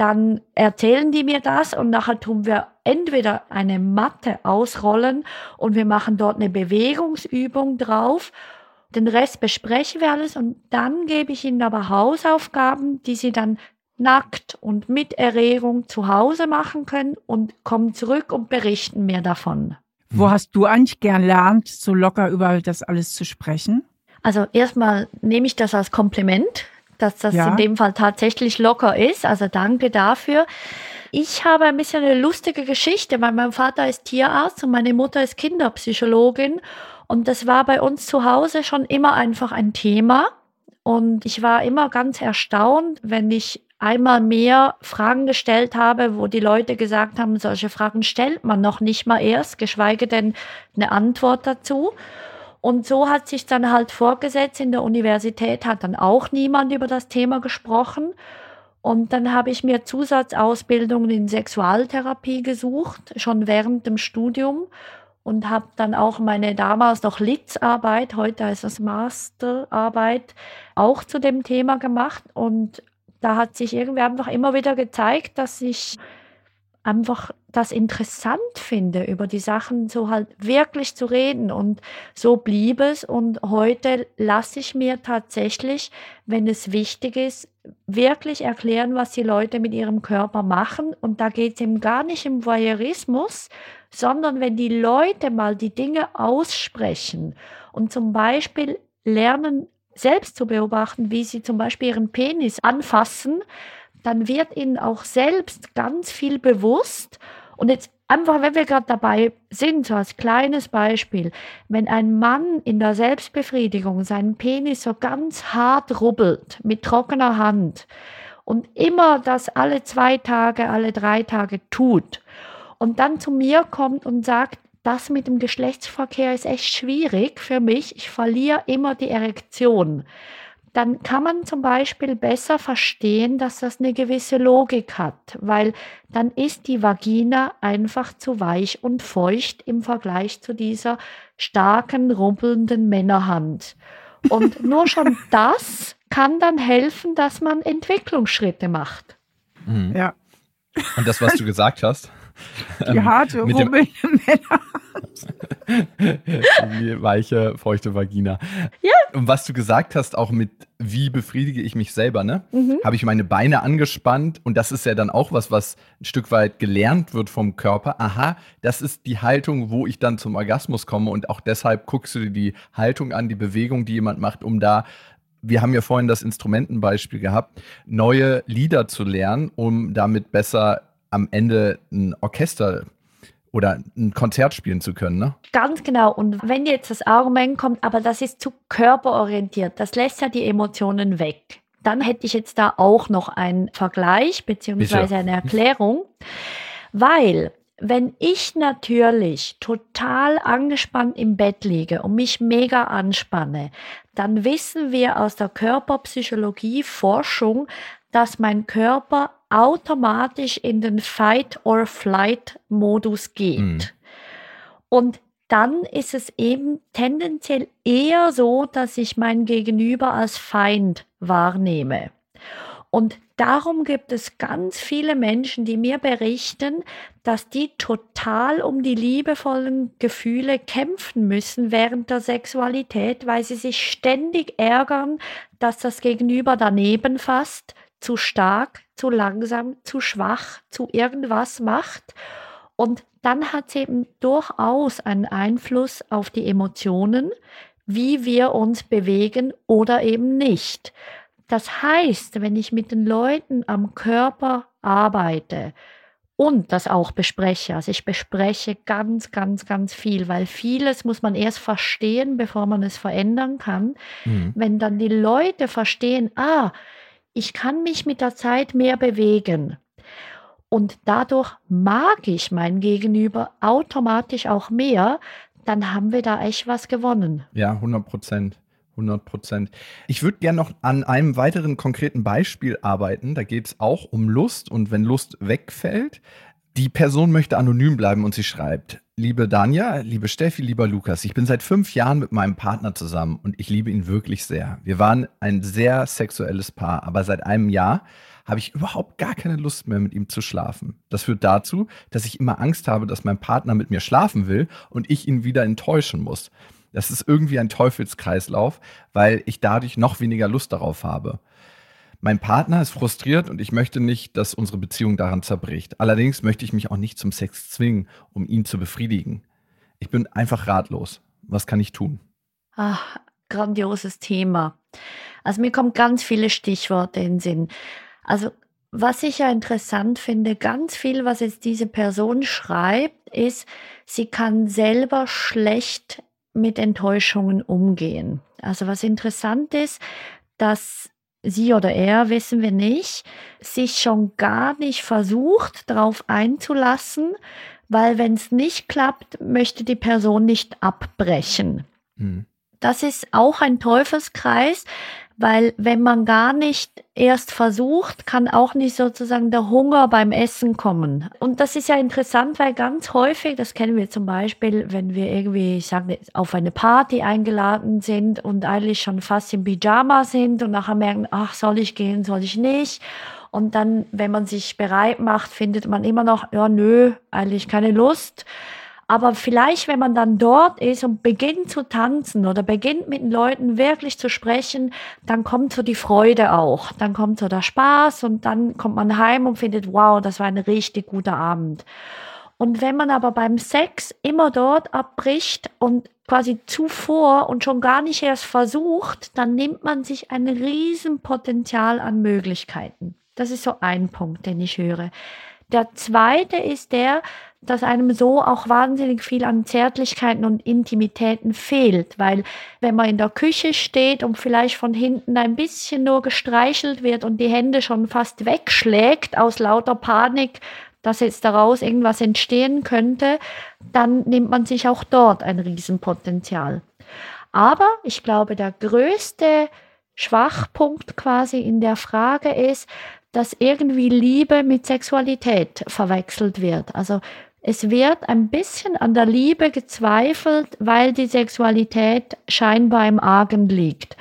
dann erzählen die mir das und nachher tun wir entweder eine Matte ausrollen und wir machen dort eine Bewegungsübung drauf. Den Rest besprechen wir alles und dann gebe ich ihnen aber Hausaufgaben, die sie dann nackt und mit Erregung zu Hause machen können und kommen zurück und berichten mir davon. Wo hast du eigentlich gern lernt, so locker über das alles zu sprechen? Also erstmal nehme ich das als Kompliment, dass das ja. in dem Fall tatsächlich locker ist. Also danke dafür. Ich habe ein bisschen eine lustige Geschichte, weil mein Vater ist Tierarzt und meine Mutter ist Kinderpsychologin. Und das war bei uns zu Hause schon immer einfach ein Thema. Und ich war immer ganz erstaunt, wenn ich einmal mehr Fragen gestellt habe, wo die Leute gesagt haben, solche Fragen stellt man noch nicht mal erst, geschweige denn eine Antwort dazu. Und so hat sich dann halt vorgesetzt, in der Universität hat dann auch niemand über das Thema gesprochen. Und dann habe ich mir Zusatzausbildungen in Sexualtherapie gesucht, schon während dem Studium und habe dann auch meine damals noch Litzarbeit, heute heißt das Masterarbeit, auch zu dem Thema gemacht. Und da hat sich irgendwie einfach immer wieder gezeigt, dass ich einfach das interessant finde, über die Sachen so halt wirklich zu reden. Und so blieb es. Und heute lasse ich mir tatsächlich, wenn es wichtig ist, wirklich erklären, was die Leute mit ihrem Körper machen. Und da geht es eben gar nicht um Voyeurismus, sondern wenn die Leute mal die Dinge aussprechen und zum Beispiel lernen, selbst zu beobachten, wie sie zum Beispiel ihren Penis anfassen, dann wird ihnen auch selbst ganz viel bewusst. Und jetzt einfach, wenn wir gerade dabei sind, so als kleines Beispiel, wenn ein Mann in der Selbstbefriedigung seinen Penis so ganz hart rubbelt mit trockener Hand und immer das alle zwei Tage, alle drei Tage tut und dann zu mir kommt und sagt, das mit dem Geschlechtsverkehr ist echt schwierig für mich, ich verliere immer die Erektion dann kann man zum Beispiel besser verstehen, dass das eine gewisse Logik hat, weil dann ist die Vagina einfach zu weich und feucht im Vergleich zu dieser starken, rumpelnden Männerhand. Und nur schon das kann dann helfen, dass man Entwicklungsschritte macht. Mhm. Ja. Und das, was du gesagt hast, die ähm, harte, mit rummelnde Männer. Die weiche, feuchte Vagina. Ja. Und was du gesagt hast, auch mit wie befriedige ich mich selber, ne? Mhm. Habe ich meine Beine angespannt und das ist ja dann auch was, was ein Stück weit gelernt wird vom Körper. Aha, das ist die Haltung, wo ich dann zum Orgasmus komme und auch deshalb guckst du dir die Haltung an, die Bewegung, die jemand macht, um da wir haben ja vorhin das Instrumentenbeispiel gehabt, neue Lieder zu lernen, um damit besser am Ende ein Orchester oder ein Konzert spielen zu können, ne? Ganz genau. Und wenn jetzt das Argument kommt, aber das ist zu körperorientiert, das lässt ja die Emotionen weg. Dann hätte ich jetzt da auch noch einen Vergleich beziehungsweise eine Erklärung, weil wenn ich natürlich total angespannt im Bett liege und mich mega anspanne, dann wissen wir aus der Körperpsychologie Forschung, dass mein Körper automatisch in den Fight-or-Flight-Modus geht. Mhm. Und dann ist es eben tendenziell eher so, dass ich mein Gegenüber als Feind wahrnehme. Und darum gibt es ganz viele Menschen, die mir berichten, dass die total um die liebevollen Gefühle kämpfen müssen während der Sexualität, weil sie sich ständig ärgern, dass das Gegenüber daneben fasst, zu stark, zu langsam, zu schwach, zu irgendwas macht. Und dann hat sie eben durchaus einen Einfluss auf die Emotionen, wie wir uns bewegen oder eben nicht. Das heißt, wenn ich mit den Leuten am Körper arbeite und das auch bespreche, also ich bespreche ganz, ganz, ganz viel, weil vieles muss man erst verstehen, bevor man es verändern kann. Mhm. Wenn dann die Leute verstehen, ah, ich kann mich mit der Zeit mehr bewegen. Und dadurch mag ich mein Gegenüber automatisch auch mehr, dann haben wir da echt was gewonnen. Ja, 100 Prozent. 100 Prozent. Ich würde gerne noch an einem weiteren konkreten Beispiel arbeiten. Da geht es auch um Lust und wenn Lust wegfällt, die Person möchte anonym bleiben und sie schreibt, liebe Danja, liebe Steffi, lieber Lukas, ich bin seit fünf Jahren mit meinem Partner zusammen und ich liebe ihn wirklich sehr. Wir waren ein sehr sexuelles Paar, aber seit einem Jahr habe ich überhaupt gar keine Lust mehr, mit ihm zu schlafen. Das führt dazu, dass ich immer Angst habe, dass mein Partner mit mir schlafen will und ich ihn wieder enttäuschen muss. Das ist irgendwie ein Teufelskreislauf, weil ich dadurch noch weniger Lust darauf habe. Mein Partner ist frustriert und ich möchte nicht, dass unsere Beziehung daran zerbricht. Allerdings möchte ich mich auch nicht zum Sex zwingen, um ihn zu befriedigen. Ich bin einfach ratlos. Was kann ich tun? Ach, grandioses Thema. Also mir kommen ganz viele Stichworte in den Sinn. Also was ich ja interessant finde, ganz viel, was jetzt diese Person schreibt, ist, sie kann selber schlecht mit Enttäuschungen umgehen. Also was interessant ist, dass sie oder er, wissen wir nicht, sich schon gar nicht versucht, darauf einzulassen, weil wenn es nicht klappt, möchte die Person nicht abbrechen. Mhm. Das ist auch ein Teufelskreis, weil wenn man gar nicht erst versucht, kann auch nicht sozusagen der Hunger beim Essen kommen. Und das ist ja interessant, weil ganz häufig, das kennen wir zum Beispiel, wenn wir irgendwie, ich sage, auf eine Party eingeladen sind und eigentlich schon fast im Pyjama sind und nachher merken, ach, soll ich gehen, soll ich nicht? Und dann, wenn man sich bereit macht, findet man immer noch, ja, nö, eigentlich keine Lust. Aber vielleicht, wenn man dann dort ist und beginnt zu tanzen oder beginnt mit den Leuten wirklich zu sprechen, dann kommt so die Freude auch. Dann kommt so der Spaß und dann kommt man heim und findet, wow, das war ein richtig guter Abend. Und wenn man aber beim Sex immer dort abbricht und quasi zuvor und schon gar nicht erst versucht, dann nimmt man sich ein Riesenpotenzial an Möglichkeiten. Das ist so ein Punkt, den ich höre. Der zweite ist der, dass einem so auch wahnsinnig viel an Zärtlichkeiten und Intimitäten fehlt, weil wenn man in der Küche steht und vielleicht von hinten ein bisschen nur gestreichelt wird und die Hände schon fast wegschlägt aus lauter Panik, dass jetzt daraus irgendwas entstehen könnte, dann nimmt man sich auch dort ein Riesenpotenzial. Aber ich glaube, der größte Schwachpunkt quasi in der Frage ist, dass irgendwie Liebe mit Sexualität verwechselt wird. Also es wird ein bisschen an der Liebe gezweifelt, weil die Sexualität scheinbar im Argen liegt.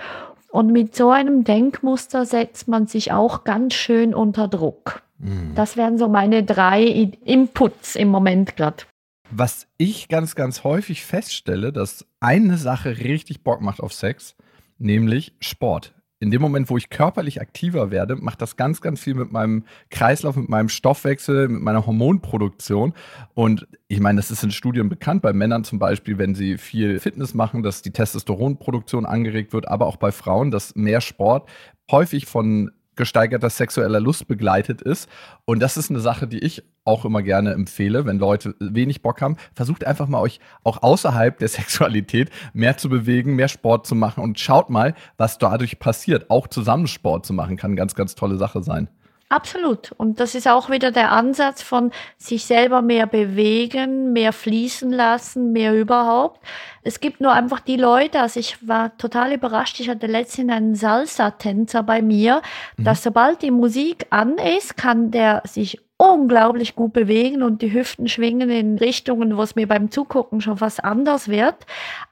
Und mit so einem Denkmuster setzt man sich auch ganz schön unter Druck. Mhm. Das wären so meine drei Inputs im Moment gerade. Was ich ganz, ganz häufig feststelle, dass eine Sache richtig Bock macht auf Sex, nämlich Sport in dem Moment, wo ich körperlich aktiver werde, macht das ganz, ganz viel mit meinem Kreislauf, mit meinem Stoffwechsel, mit meiner Hormonproduktion. Und ich meine, das ist in Studien bekannt, bei Männern zum Beispiel, wenn sie viel Fitness machen, dass die Testosteronproduktion angeregt wird, aber auch bei Frauen, dass mehr Sport häufig von gesteigerter sexueller Lust begleitet ist. Und das ist eine Sache, die ich auch immer gerne empfehle, wenn Leute wenig Bock haben. Versucht einfach mal euch auch außerhalb der Sexualität mehr zu bewegen, mehr Sport zu machen und schaut mal, was dadurch passiert. Auch zusammen Sport zu machen kann ganz, ganz tolle Sache sein. Absolut. Und das ist auch wieder der Ansatz von sich selber mehr bewegen, mehr fließen lassen, mehr überhaupt. Es gibt nur einfach die Leute, also ich war total überrascht, ich hatte letztens einen Salsa-Tänzer bei mir, mhm. dass sobald die Musik an ist, kann der sich unglaublich gut bewegen und die Hüften schwingen in Richtungen, wo es mir beim Zugucken schon fast anders wird.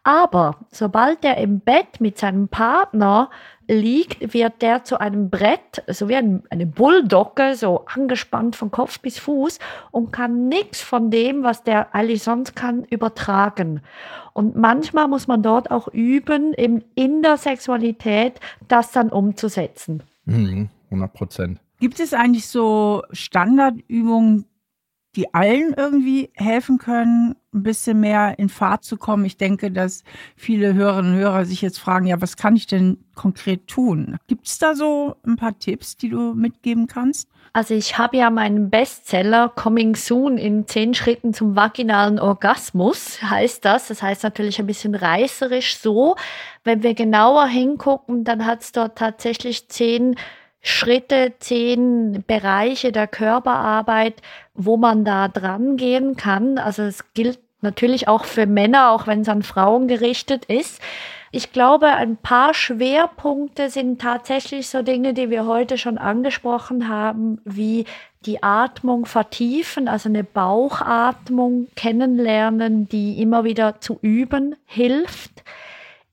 Aber sobald er im Bett mit seinem Partner liegt, wird der zu einem Brett, so wie ein, eine Bulldogge, so angespannt von Kopf bis Fuß und kann nichts von dem, was der eigentlich sonst kann, übertragen. Und manchmal muss man dort auch üben, in, in der Sexualität das dann umzusetzen. Mhm, 100 Prozent. Gibt es eigentlich so Standardübungen, die allen irgendwie helfen können, ein bisschen mehr in Fahrt zu kommen. Ich denke, dass viele Hörerinnen und Hörer sich jetzt fragen, ja, was kann ich denn konkret tun? Gibt es da so ein paar Tipps, die du mitgeben kannst? Also ich habe ja meinen Bestseller Coming Soon in zehn Schritten zum vaginalen Orgasmus, heißt das. Das heißt natürlich ein bisschen reißerisch so. Wenn wir genauer hingucken, dann hat es dort tatsächlich zehn Schritte, zehn Bereiche der Körperarbeit, wo man da dran gehen kann. Also es gilt natürlich auch für Männer, auch wenn es an Frauen gerichtet ist. Ich glaube, ein paar Schwerpunkte sind tatsächlich so Dinge, die wir heute schon angesprochen haben, wie die Atmung vertiefen, also eine Bauchatmung kennenlernen, die immer wieder zu üben hilft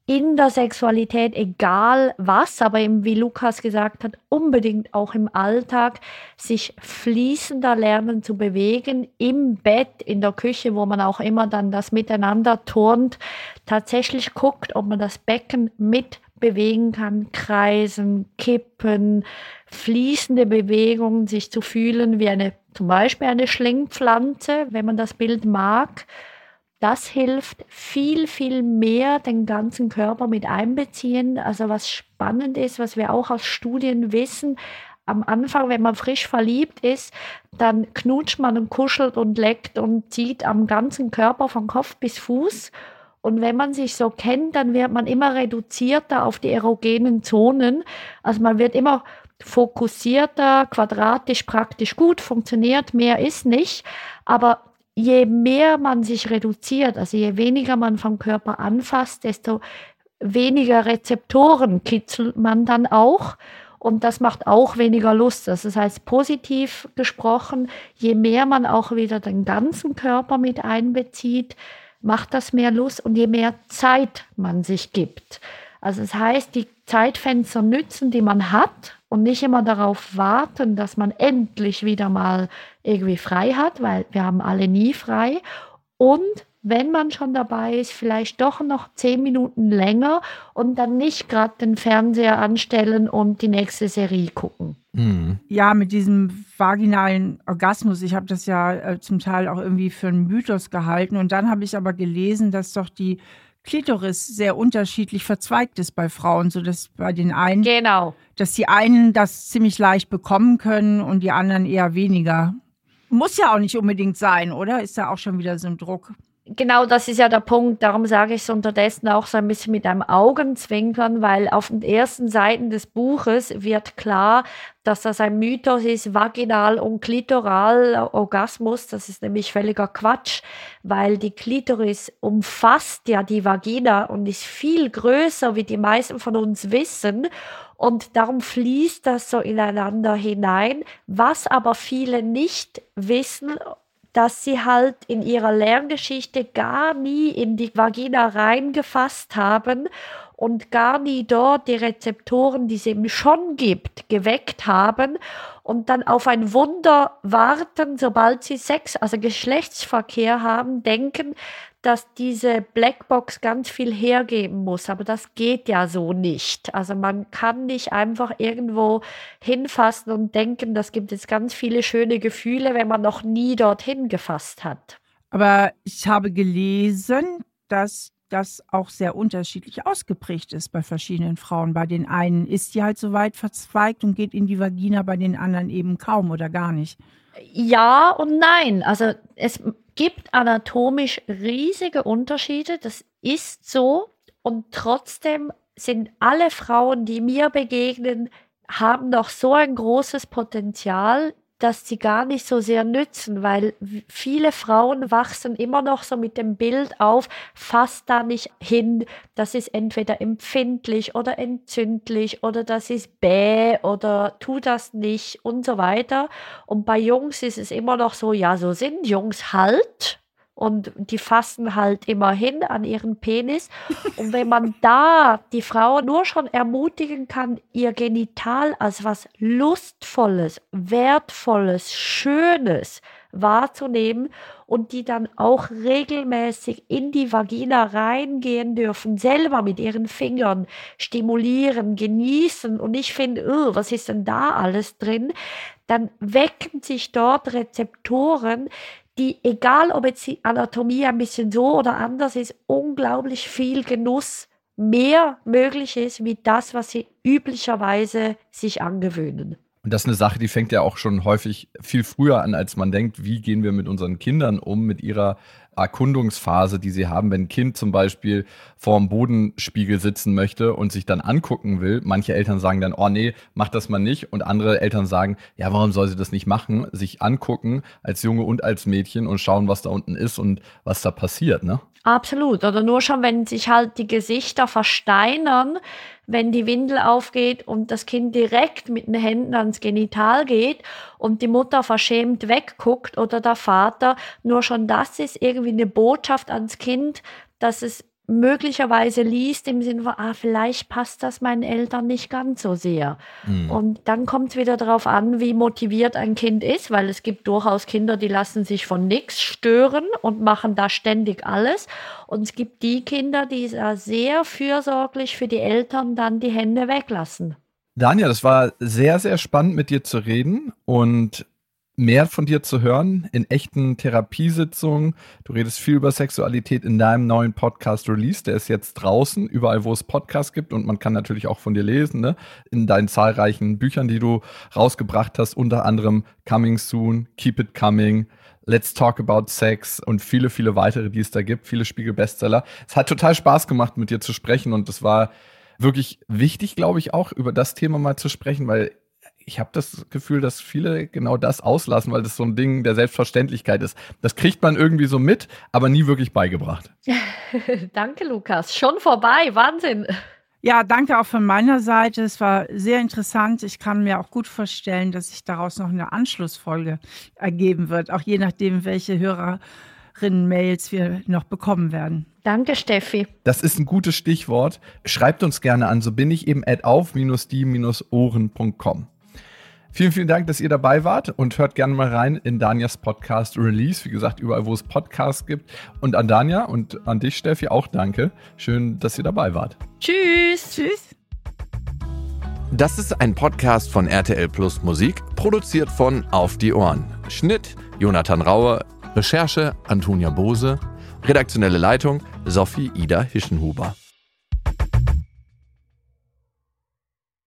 in der Sexualität, egal was, aber eben wie Lukas gesagt hat, unbedingt auch im Alltag sich fließender lernen zu bewegen, im Bett, in der Küche, wo man auch immer dann das miteinander turnt, tatsächlich guckt, ob man das Becken mit bewegen kann, kreisen, kippen, fließende Bewegungen, sich zu fühlen wie eine, zum Beispiel eine Schlingpflanze, wenn man das Bild mag das hilft viel, viel mehr den ganzen Körper mit einbeziehen. Also was spannend ist, was wir auch aus Studien wissen, am Anfang, wenn man frisch verliebt ist, dann knutscht man und kuschelt und leckt und zieht am ganzen Körper von Kopf bis Fuß. Und wenn man sich so kennt, dann wird man immer reduzierter auf die erogenen Zonen. Also man wird immer fokussierter, quadratisch praktisch gut, funktioniert, mehr ist nicht. Aber je mehr man sich reduziert, also je weniger man vom Körper anfasst, desto weniger Rezeptoren kitzelt man dann auch. Und das macht auch weniger Lust. Das heißt, positiv gesprochen, je mehr man auch wieder den ganzen Körper mit einbezieht, macht das mehr Lust und je mehr Zeit man sich gibt. Also das heißt, die Zeitfenster nützen, die man hat und nicht immer darauf warten, dass man endlich wieder mal irgendwie frei hat, weil wir haben alle nie frei. Und wenn man schon dabei ist, vielleicht doch noch zehn Minuten länger und dann nicht gerade den Fernseher anstellen und die nächste Serie gucken. Mhm. Ja, mit diesem vaginalen Orgasmus, ich habe das ja äh, zum Teil auch irgendwie für einen Mythos gehalten und dann habe ich aber gelesen, dass doch die Klitoris sehr unterschiedlich verzweigt ist bei Frauen, so dass bei den einen, genau. dass die einen das ziemlich leicht bekommen können und die anderen eher weniger. Muss ja auch nicht unbedingt sein, oder? Ist ja auch schon wieder so ein Druck genau das ist ja der Punkt. Darum sage ich es unterdessen auch so ein bisschen mit einem Augenzwinkern, weil auf den ersten Seiten des Buches wird klar, dass das ein Mythos ist, vaginal und klitoral Orgasmus. Das ist nämlich völliger Quatsch, weil die Klitoris umfasst ja die Vagina und ist viel größer, wie die meisten von uns wissen. Und darum fließt das so ineinander hinein. Was aber viele nicht wissen dass sie halt in ihrer Lerngeschichte gar nie in die Vagina reingefasst haben und gar nie dort die Rezeptoren, die es eben schon gibt, geweckt haben und dann auf ein Wunder warten, sobald sie Sex, also Geschlechtsverkehr haben, denken, dass diese Blackbox ganz viel hergeben muss. Aber das geht ja so nicht. Also man kann nicht einfach irgendwo hinfassen und denken, das gibt jetzt ganz viele schöne Gefühle, wenn man noch nie dorthin gefasst hat. Aber ich habe gelesen, dass das auch sehr unterschiedlich ausgeprägt ist bei verschiedenen Frauen. Bei den einen ist die halt so weit verzweigt und geht in die Vagina, bei den anderen eben kaum oder gar nicht. Ja und nein. Also es gibt anatomisch riesige Unterschiede, das ist so. Und trotzdem sind alle Frauen, die mir begegnen, haben noch so ein großes Potenzial dass sie gar nicht so sehr nützen, weil viele Frauen wachsen immer noch so mit dem Bild auf, fass da nicht hin, das ist entweder empfindlich oder entzündlich oder das ist bäh oder tu das nicht und so weiter. Und bei Jungs ist es immer noch so, ja, so sind Jungs halt und die fassen halt immerhin an ihren Penis. Und wenn man da die Frau nur schon ermutigen kann, ihr Genital als was Lustvolles, Wertvolles, Schönes wahrzunehmen und die dann auch regelmäßig in die Vagina reingehen dürfen, selber mit ihren Fingern stimulieren, genießen und ich finde, oh, was ist denn da alles drin, dann wecken sich dort Rezeptoren, die, egal ob jetzt die Anatomie ein bisschen so oder anders ist, unglaublich viel Genuss mehr möglich ist, wie das, was sie üblicherweise sich angewöhnen. Und das ist eine Sache, die fängt ja auch schon häufig viel früher an, als man denkt, wie gehen wir mit unseren Kindern um, mit ihrer Erkundungsphase, die sie haben, wenn ein Kind zum Beispiel vor dem Bodenspiegel sitzen möchte und sich dann angucken will. Manche Eltern sagen dann, oh nee, mach das mal nicht. Und andere Eltern sagen, ja, warum soll sie das nicht machen? Sich angucken als Junge und als Mädchen und schauen, was da unten ist und was da passiert, ne? Absolut. Oder nur schon, wenn sich halt die Gesichter versteinern, wenn die Windel aufgeht und das Kind direkt mit den Händen ans Genital geht und die Mutter verschämt wegguckt oder der Vater, nur schon das ist irgendwie eine Botschaft ans Kind, dass es möglicherweise liest im Sinne von, ah, vielleicht passt das meinen Eltern nicht ganz so sehr. Mhm. Und dann kommt es wieder darauf an, wie motiviert ein Kind ist, weil es gibt durchaus Kinder, die lassen sich von nichts stören und machen da ständig alles. Und es gibt die Kinder, die sehr fürsorglich für die Eltern dann die Hände weglassen. Daniel, das war sehr, sehr spannend mit dir zu reden und mehr von dir zu hören in echten Therapiesitzungen. Du redest viel über Sexualität in deinem neuen Podcast Release. Der ist jetzt draußen, überall, wo es Podcasts gibt. Und man kann natürlich auch von dir lesen, ne? in deinen zahlreichen Büchern, die du rausgebracht hast, unter anderem Coming Soon, Keep It Coming. Let's Talk About Sex und viele, viele weitere, die es da gibt, viele Spiegel-Bestseller. Es hat total Spaß gemacht, mit dir zu sprechen und es war wirklich wichtig, glaube ich, auch über das Thema mal zu sprechen, weil ich habe das Gefühl, dass viele genau das auslassen, weil das so ein Ding der Selbstverständlichkeit ist. Das kriegt man irgendwie so mit, aber nie wirklich beigebracht. Danke, Lukas. Schon vorbei. Wahnsinn. Ja, danke auch von meiner Seite. Es war sehr interessant. Ich kann mir auch gut vorstellen, dass sich daraus noch eine Anschlussfolge ergeben wird, auch je nachdem, welche Hörerinnen-Mails wir noch bekommen werden. Danke, Steffi. Das ist ein gutes Stichwort. Schreibt uns gerne an, so bin ich eben at auf-die-ohren.com. Vielen, vielen Dank, dass ihr dabei wart und hört gerne mal rein in Danias Podcast Release. Wie gesagt, überall, wo es Podcasts gibt. Und an Dania und an dich, Steffi, auch danke. Schön, dass ihr dabei wart. Tschüss. Tschüss. Das ist ein Podcast von RTL Plus Musik, produziert von Auf die Ohren. Schnitt Jonathan Raue, Recherche Antonia Bose, redaktionelle Leitung Sophie Ida Hischenhuber.